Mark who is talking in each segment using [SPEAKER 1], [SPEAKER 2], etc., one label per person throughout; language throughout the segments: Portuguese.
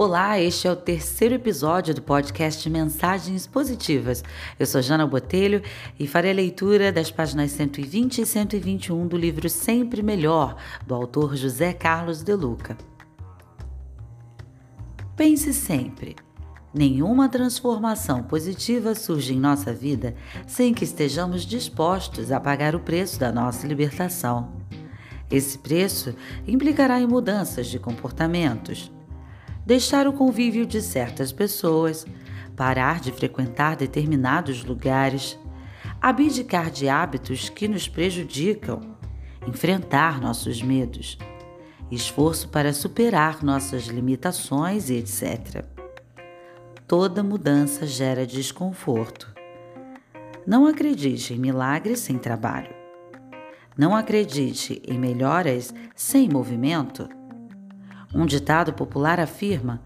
[SPEAKER 1] Olá, este é o terceiro episódio do podcast Mensagens Positivas. Eu sou Jana Botelho e farei a leitura das páginas 120 e 121 do livro Sempre Melhor, do autor José Carlos de Luca. Pense sempre. Nenhuma transformação positiva surge em nossa vida sem que estejamos dispostos a pagar o preço da nossa libertação. Esse preço implicará em mudanças de comportamentos deixar o convívio de certas pessoas, parar de frequentar determinados lugares, abdicar de hábitos que nos prejudicam, enfrentar nossos medos, esforço para superar nossas limitações e etc. Toda mudança gera desconforto. Não acredite em milagres sem trabalho. Não acredite em melhoras sem movimento. Um ditado popular afirma: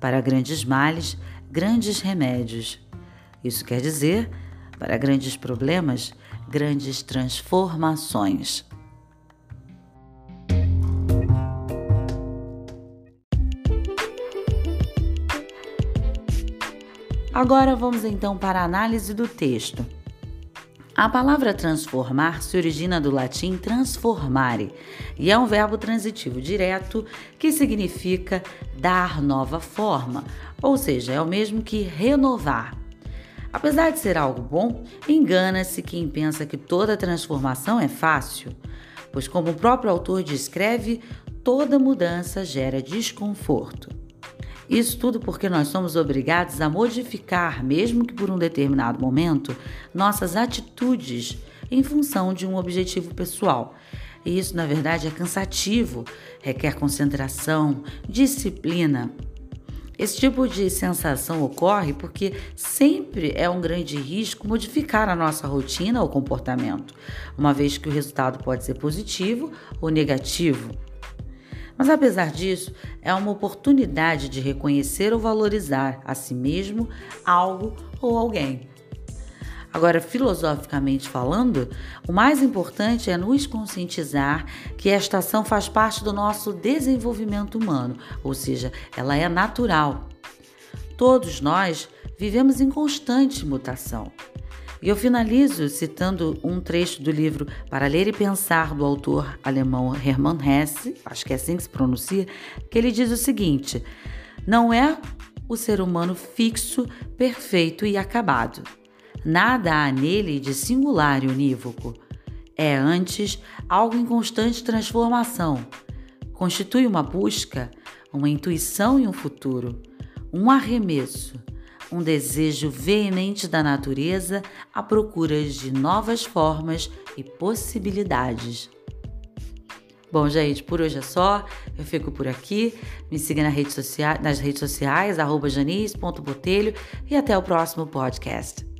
[SPEAKER 1] para grandes males, grandes remédios. Isso quer dizer, para grandes problemas, grandes transformações. Agora vamos então para a análise do texto. A palavra transformar se origina do latim transformare e é um verbo transitivo direto que significa dar nova forma, ou seja, é o mesmo que renovar. Apesar de ser algo bom, engana-se quem pensa que toda transformação é fácil, pois, como o próprio autor descreve, toda mudança gera desconforto. Isso tudo porque nós somos obrigados a modificar, mesmo que por um determinado momento, nossas atitudes em função de um objetivo pessoal. E isso, na verdade, é cansativo, requer concentração, disciplina. Esse tipo de sensação ocorre porque sempre é um grande risco modificar a nossa rotina ou comportamento, uma vez que o resultado pode ser positivo ou negativo. Mas apesar disso, é uma oportunidade de reconhecer ou valorizar a si mesmo, algo ou alguém. Agora, filosoficamente falando, o mais importante é nos conscientizar que esta ação faz parte do nosso desenvolvimento humano, ou seja, ela é natural. Todos nós vivemos em constante mutação. E eu finalizo citando um trecho do livro Para Ler e Pensar, do autor alemão Hermann Hesse, acho que é assim que se pronuncia, que ele diz o seguinte: não é o ser humano fixo, perfeito e acabado. Nada há nele de singular e unívoco. É antes algo em constante transformação. Constitui uma busca, uma intuição e um futuro, um arremesso um desejo veemente da natureza à procura de novas formas e possibilidades. Bom, gente, por hoje é só. Eu fico por aqui. Me siga nas redes sociais, nas redes sociais, e até o próximo podcast.